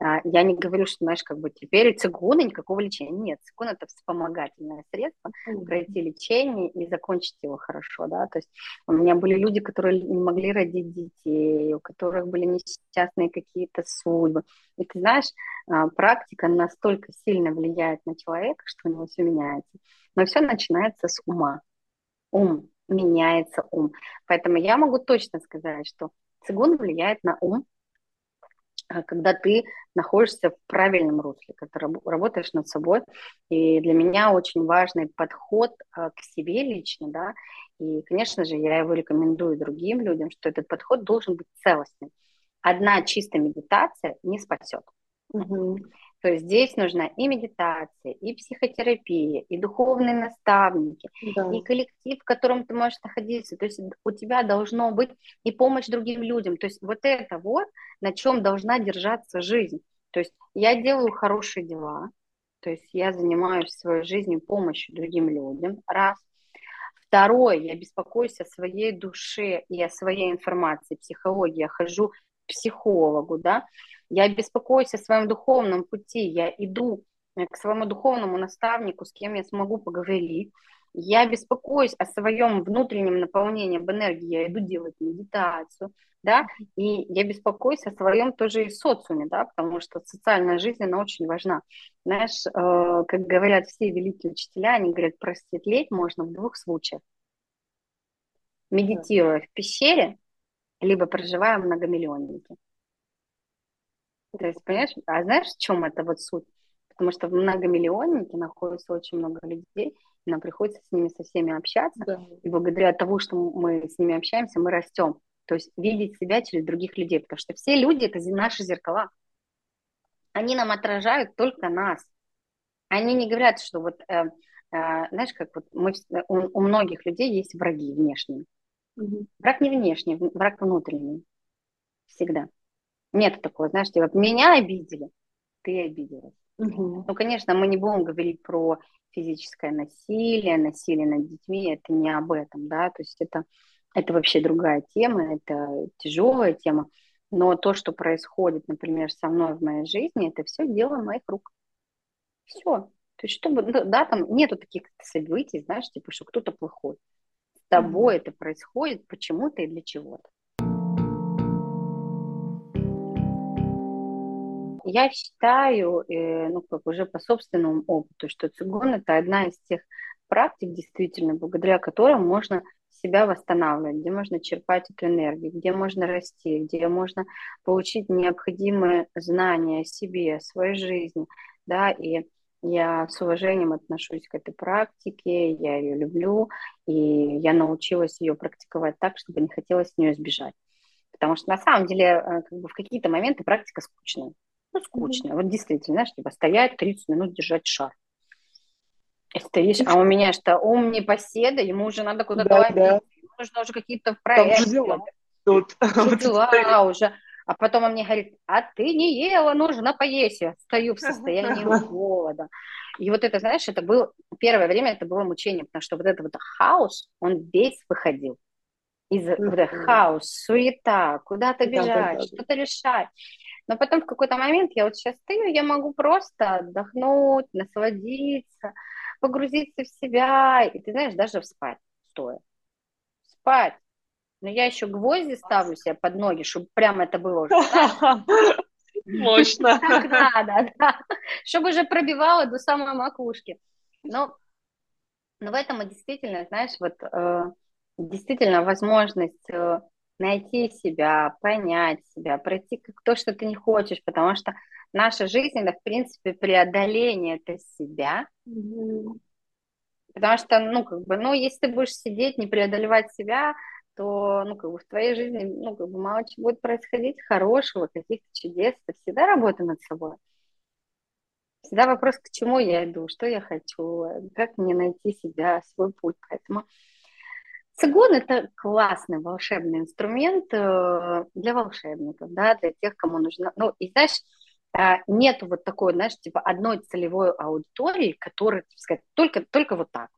А, я не говорю, что, знаешь, как бы теперь цигуна никакого лечения. Нет, цигун это вспомогательное средство mm-hmm. пройти лечение и закончить его хорошо, да, то есть у меня были люди, которые не могли родить детей, у которых были несчастные какие-то судьбы. И ты знаешь, а, практика настолько сильно влияет на человека, что у него все меняется. Но все начинается с ума. Ум меняется ум. Поэтому я могу точно сказать, что цигун влияет на ум, а, когда ты находишься в правильном русле, когда работаешь над собой. И для меня очень важный подход а, к себе лично, да, и, конечно же, я его рекомендую другим людям, что этот подход должен быть целостным. Одна чистая медитация не спасет. Угу. То есть здесь нужна и медитация, и психотерапия, и духовные наставники, да. и коллектив, в котором ты можешь находиться. То есть у тебя должно быть и помощь другим людям. То есть вот это вот, на чем должна держаться жизнь. То есть я делаю хорошие дела, то есть я занимаюсь своей жизнью помощью другим людям, раз. Второе, я беспокоюсь о своей душе и о своей информации, психологии. Я хожу к психологу, да, я беспокоюсь о своем духовном пути, я иду э, к своему духовному наставнику, с кем я смогу поговорить, я беспокоюсь о своем внутреннем наполнении в энергии, я иду делать медитацию, да, и я беспокоюсь о своем тоже и социуме, да, потому что социальная жизнь, она очень важна. Знаешь, э, как говорят все великие учителя, они говорят, просветлеть можно в двух случаях. Медитируя в пещере, либо проживая в многомиллионнике. То есть, понимаешь, а знаешь, в чем это вот суть? Потому что в многомиллионнике находится очень много людей, и нам приходится с ними со всеми общаться, да. и благодаря тому, что мы с ними общаемся, мы растем. То есть видеть себя через других людей, потому что все люди это наши зеркала. Они нам отражают только нас. Они не говорят, что вот, э, э, знаешь, как вот мы, у, у многих людей есть враги внешние. Угу. Враг не внешний, враг внутренний. Всегда. Нет такого, знаешь, типа, меня обидели, ты обиделась. Угу. Ну, конечно, мы не будем говорить про физическое насилие, насилие над детьми, это не об этом, да, то есть это, это вообще другая тема, это тяжелая тема, но то, что происходит, например, со мной в моей жизни, это все дело моих рук. Все. То есть, чтобы, ну, да, там нету таких событий, знаешь, типа, что кто-то плохой. С тобой mm-hmm. это происходит почему-то и для чего-то. Я считаю, э, ну, как уже по собственному опыту, что цигун – это одна из тех практик, действительно, благодаря которым можно себя восстанавливать, где можно черпать эту энергию, где можно расти, где можно получить необходимые знания о себе, о своей жизни, да, и я с уважением отношусь к этой практике, я ее люблю, и я научилась ее практиковать так, чтобы не хотелось с нее сбежать. Потому что на самом деле э, как бы в какие-то моменты практика скучная. Ну. Mm-hmm. Вот действительно, знаешь, типа стоять 30 минут, держать шар. И стоишь, а у меня что, ум не поседа, ему уже надо куда-то да, да. ему нужно уже какие-то проекты. Там Тут. дела уже. А потом он мне говорит, а ты не ела, нужно поесть. Я стою в состоянии голода. И вот это, знаешь, это было, первое время это было мучение, потому что вот это вот хаос, он весь выходил. Из вот этого хаос, суета, куда-то бежать, что-то решать. Но потом в какой-то момент я вот сейчас стою, я могу просто отдохнуть, насладиться, погрузиться в себя, и ты знаешь, даже спать стоя. Спать. Но я еще гвозди ставлю себе под ноги, чтобы прямо это было уже. Мощно. Так надо, да. Чтобы уже пробивало до самой макушки. Но, но в этом и действительно, знаешь, вот э, действительно возможность э, найти себя, понять себя, пройти то, что ты не хочешь, потому что наша жизнь, это, в принципе, преодоление это себя. Mm-hmm. Потому что, ну, как бы, ну, если ты будешь сидеть, не преодолевать себя, то, ну, как бы в твоей жизни, ну, как бы мало чего будет происходить хорошего, каких-то чудес. Ты всегда работа над собой. Всегда вопрос, к чему я иду, что я хочу, как мне найти себя, свой путь. Поэтому цигун – это классный волшебный инструмент э, для волшебников, да, для тех, кому нужно. Ну, и знаешь, э, нет вот такой, знаешь, типа одной целевой аудитории, которая, так сказать, только, только вот так.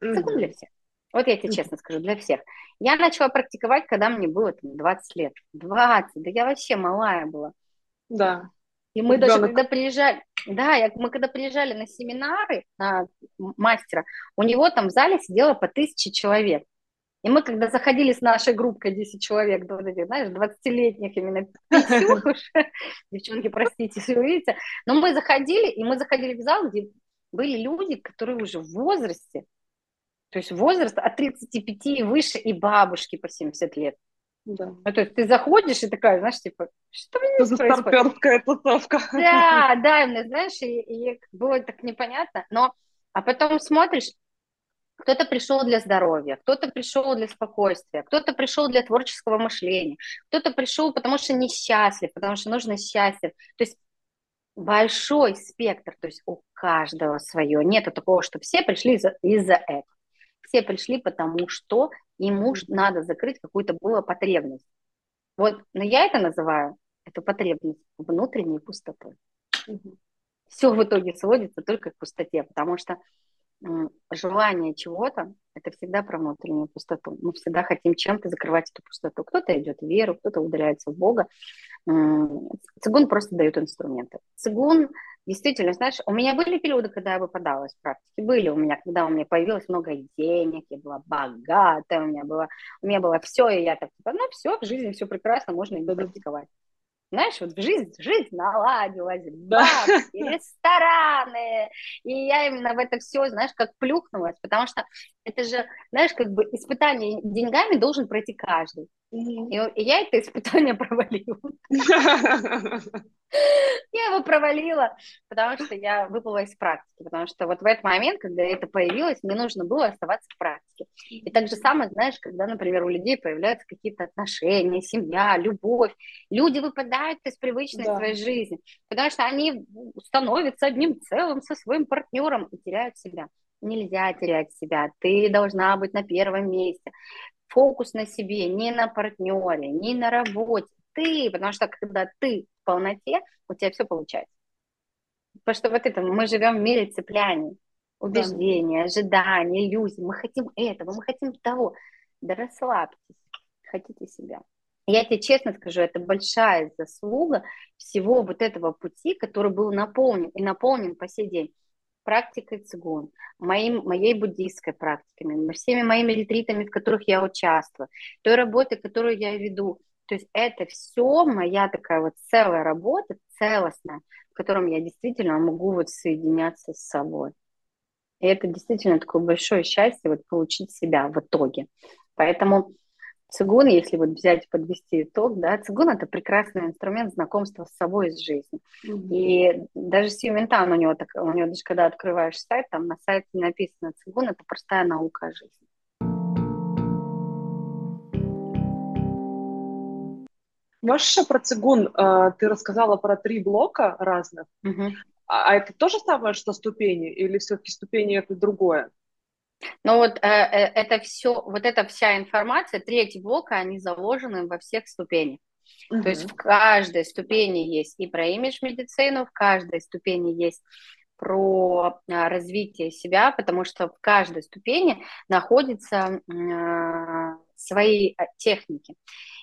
Цигун для всех. Вот я тебе честно скажу, для всех. Я начала практиковать, когда мне было там, 20 лет. 20, да я вообще малая была. Да. И мы Ребенок. даже когда приезжали, да, я, мы когда приезжали на семинары на мастера, у него там в зале сидело по тысяче человек. И мы, когда заходили с нашей группой 10 человек, вот этих, знаешь, 20-летних именно девчонки, простите, если увидите, но мы заходили, и мы заходили в зал, где были люди, которые уже в возрасте, то есть возраст от 35 и выше, и бабушки по 70 лет. Да. Ну, то есть ты заходишь и такая, знаешь, типа, что мне здесь происходит? тусовка. Да, да, именно, знаешь, и, и было так непонятно. Но, а потом смотришь, кто-то пришел для здоровья, кто-то пришел для спокойствия, кто-то пришел для творческого мышления, кто-то пришел, потому что несчастлив, потому что нужно счастье. То есть большой спектр, то есть у каждого свое. Нету такого, что все пришли из-за из этого все пришли, потому что ему надо закрыть какую-то было потребность. Вот, но я это называю, эту потребность внутренней пустотой. Угу. Все в итоге сводится только к пустоте, потому что желание чего-то – это всегда про внутреннюю пустоту. Мы всегда хотим чем-то закрывать эту пустоту. Кто-то идет в веру, кто-то удаляется в Бога. Цигун просто дает инструменты. Цигун действительно, знаешь, у меня были периоды, когда я выпадала из практики. Были у меня, когда у меня появилось много денег, я была богатая, у меня было, у меня было все, и я так, типа, ну все, в жизни все прекрасно, можно и практиковать. Знаешь, вот жизнь, жизнь наладилась, бабки, рестораны. И я именно в это все, знаешь, как плюхнулась, потому что это же, знаешь, как бы испытание деньгами должен пройти каждый. И, и я это испытание провалила. Я его провалила, потому что я выпала из практики, потому что вот в этот момент, когда это появилось, мне нужно было оставаться в практике. И так же самое, знаешь, когда, например, у людей появляются какие-то отношения, семья, любовь, люди выпадают из привычной да. своей жизни, потому что они становятся одним целым со своим партнером и теряют себя. Нельзя терять себя, ты должна быть на первом месте. Фокус на себе, не на партнере, не на работе, ты, потому что когда ты в полноте, у тебя все получается. Потому что вот это, мы живем в мире цепляний, убеждений, да. ожиданий, иллюзий. Мы хотим этого, мы хотим того. Да расслабьтесь, хотите себя. Я тебе честно скажу, это большая заслуга всего вот этого пути, который был наполнен и наполнен по сей день практикой цигун, моим, моей буддийской практиками, всеми моими ретритами, в которых я участвую, той работой, которую я веду. То есть это все моя такая вот целая работа, целостная, в котором я действительно могу вот соединяться с собой. И это действительно такое большое счастье вот получить себя в итоге. Поэтому цигун, если вот взять, подвести итог, да, цигун – это прекрасный инструмент знакомства с собой и с жизнью. Mm-hmm. И даже Сьюментан у него, так, у него даже когда открываешь сайт, там на сайте написано «Цигун – это простая наука о жизни». Можешь еще про цигун? Э, ты рассказала про три блока разных. Угу. А это то же самое, что ступени? Или все-таки ступени это другое? Ну вот э, э, это все, вот эта вся информация, третий блок, они заложены во всех ступенях. Угу. То есть в каждой ступени есть и про имидж-медицину, в каждой ступени есть про а, развитие себя, потому что в каждой ступени находятся э, свои техники.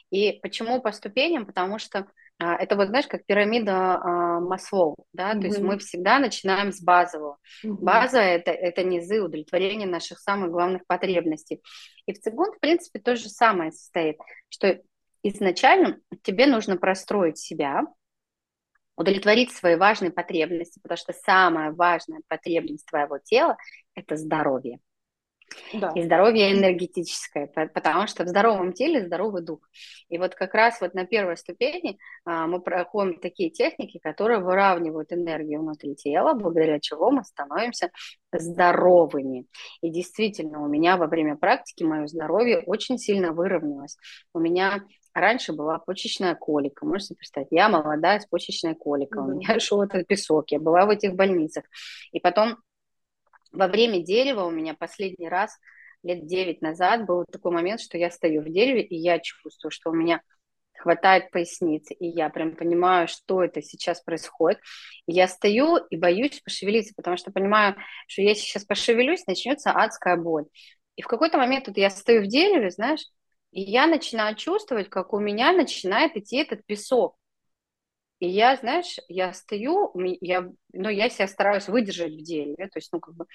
И почему по ступеням? Потому что это вот, знаешь, как пирамида а, Маслоу, да, mm-hmm. то есть мы всегда начинаем с базового. Mm-hmm. База это, это низы удовлетворения наших самых главных потребностей. И в цигун, в принципе, то же самое состоит, что изначально тебе нужно простроить себя, удовлетворить свои важные потребности, потому что самая важная потребность твоего тела – это здоровье. Да. И здоровье энергетическое, потому что в здоровом теле здоровый дух. И вот как раз вот на первой ступени а, мы проходим такие техники, которые выравнивают энергию внутри тела, благодаря чего мы становимся здоровыми. И действительно, у меня во время практики мое здоровье очень сильно выровнялось. У меня раньше была почечная колика. Можете представить, я молодая с почечной коликой, mm-hmm. у меня шел этот песок, я была в этих больницах. И потом во время дерева у меня последний раз лет 9 назад был такой момент, что я стою в дереве, и я чувствую, что у меня хватает поясницы, и я прям понимаю, что это сейчас происходит. Я стою и боюсь пошевелиться, потому что понимаю, что если сейчас пошевелюсь, начнется адская боль. И в какой-то момент вот я стою в дереве, знаешь, и я начинаю чувствовать, как у меня начинает идти этот песок. И я, знаешь, я стою, я, ну, я себя стараюсь выдержать в дереве, то есть, ну, как бы,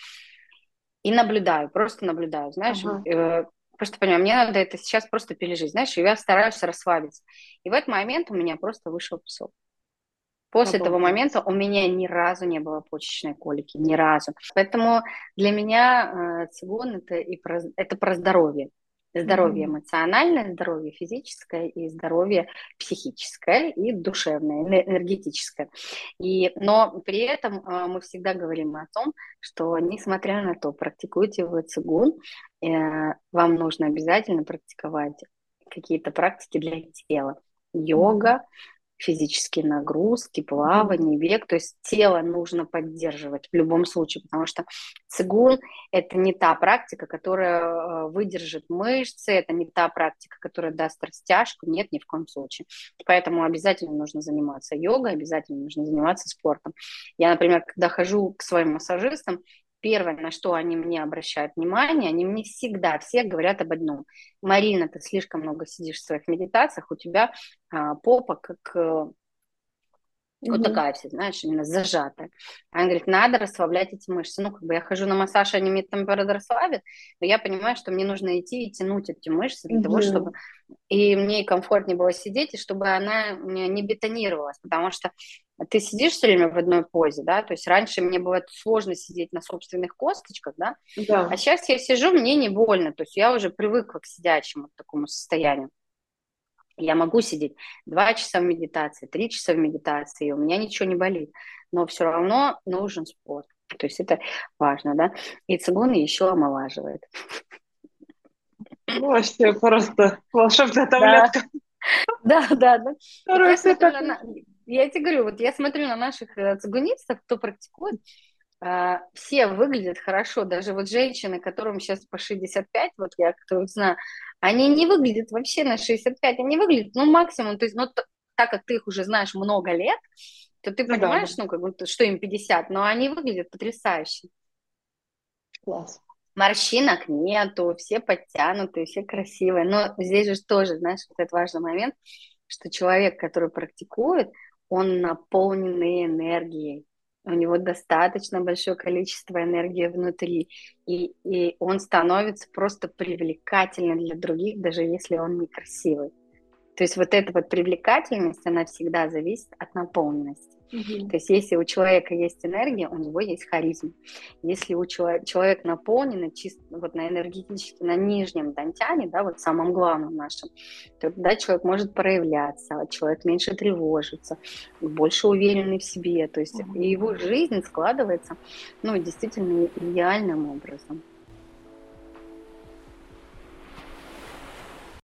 и наблюдаю, просто наблюдаю, знаешь, ага. э, просто понимаю, мне надо это сейчас просто пережить, знаешь, и я стараюсь расслабиться. И в этот момент у меня просто вышел песок. После Обалдеть. этого момента у меня ни разу не было почечной колики, ни разу. Поэтому для меня э, цигун это и про, это про здоровье. Здоровье эмоциональное, здоровье физическое и здоровье психическое и душевное, энергетическое. И, но при этом э, мы всегда говорим о том, что несмотря на то, практикуете вы цигун, э, вам нужно обязательно практиковать какие-то практики для тела. Йога, физические нагрузки, плавание, бег. То есть тело нужно поддерживать в любом случае, потому что цигун – это не та практика, которая э, выдержит мышцы, это не та практика, которая даст растяжку. Нет, ни в коем случае. Поэтому обязательно нужно заниматься йогой, обязательно нужно заниматься спортом. Я, например, когда хожу к своим массажистам, первое, на что они мне обращают внимание, они мне всегда, все говорят об одном. Марина, ты слишком много сидишь в своих медитациях, у тебя а, попа как Mm-hmm. Вот такая вся, знаешь, именно зажатая. Она говорит, надо расслаблять эти мышцы. Ну, как бы я хожу на массаж, они мне там расслабят, но я понимаю, что мне нужно идти и тянуть эти мышцы для mm-hmm. того, чтобы и мне комфортнее было сидеть, и чтобы она не бетонировалась, потому что ты сидишь все время в одной позе, да, то есть раньше мне было сложно сидеть на собственных косточках, да, да. а сейчас я сижу, мне не больно, то есть я уже привыкла к сидячему такому состоянию. Я могу сидеть два часа в медитации, три часа в медитации, и у меня ничего не болит, но все равно нужен спорт. То есть это важно, да. И цигун еще омолаживает. Вообще просто волшебная таблетка. Да, да, да. Я, смотрю на, я тебе говорю, вот я смотрю на наших э, цигунистов, кто практикует, а, все выглядят хорошо, даже вот женщины, которым сейчас по 65, вот я кто знаю, они не выглядят вообще на 65, они выглядят, ну, максимум, то есть, ну, так как ты их уже знаешь много лет, то ты ну, понимаешь, да. ну, как будто, что им 50, но они выглядят потрясающе. Класс. Морщинок нету, все подтянутые, все красивые. Но здесь же тоже, знаешь, вот этот важный момент, что человек, который практикует, он наполненный энергией у него достаточно большое количество энергии внутри, и, и он становится просто привлекательным для других, даже если он некрасивый. То есть вот эта вот привлекательность, она всегда зависит от наполненности. Угу. То есть если у человека есть энергия, у него есть харизма. Если у человека человек наполнен чисто вот на энергетически на нижнем дантяне, да, вот самом главном нашем, то да, человек может проявляться, человек меньше тревожится, больше уверенный в себе, то есть угу. его жизнь складывается, ну, действительно идеальным образом.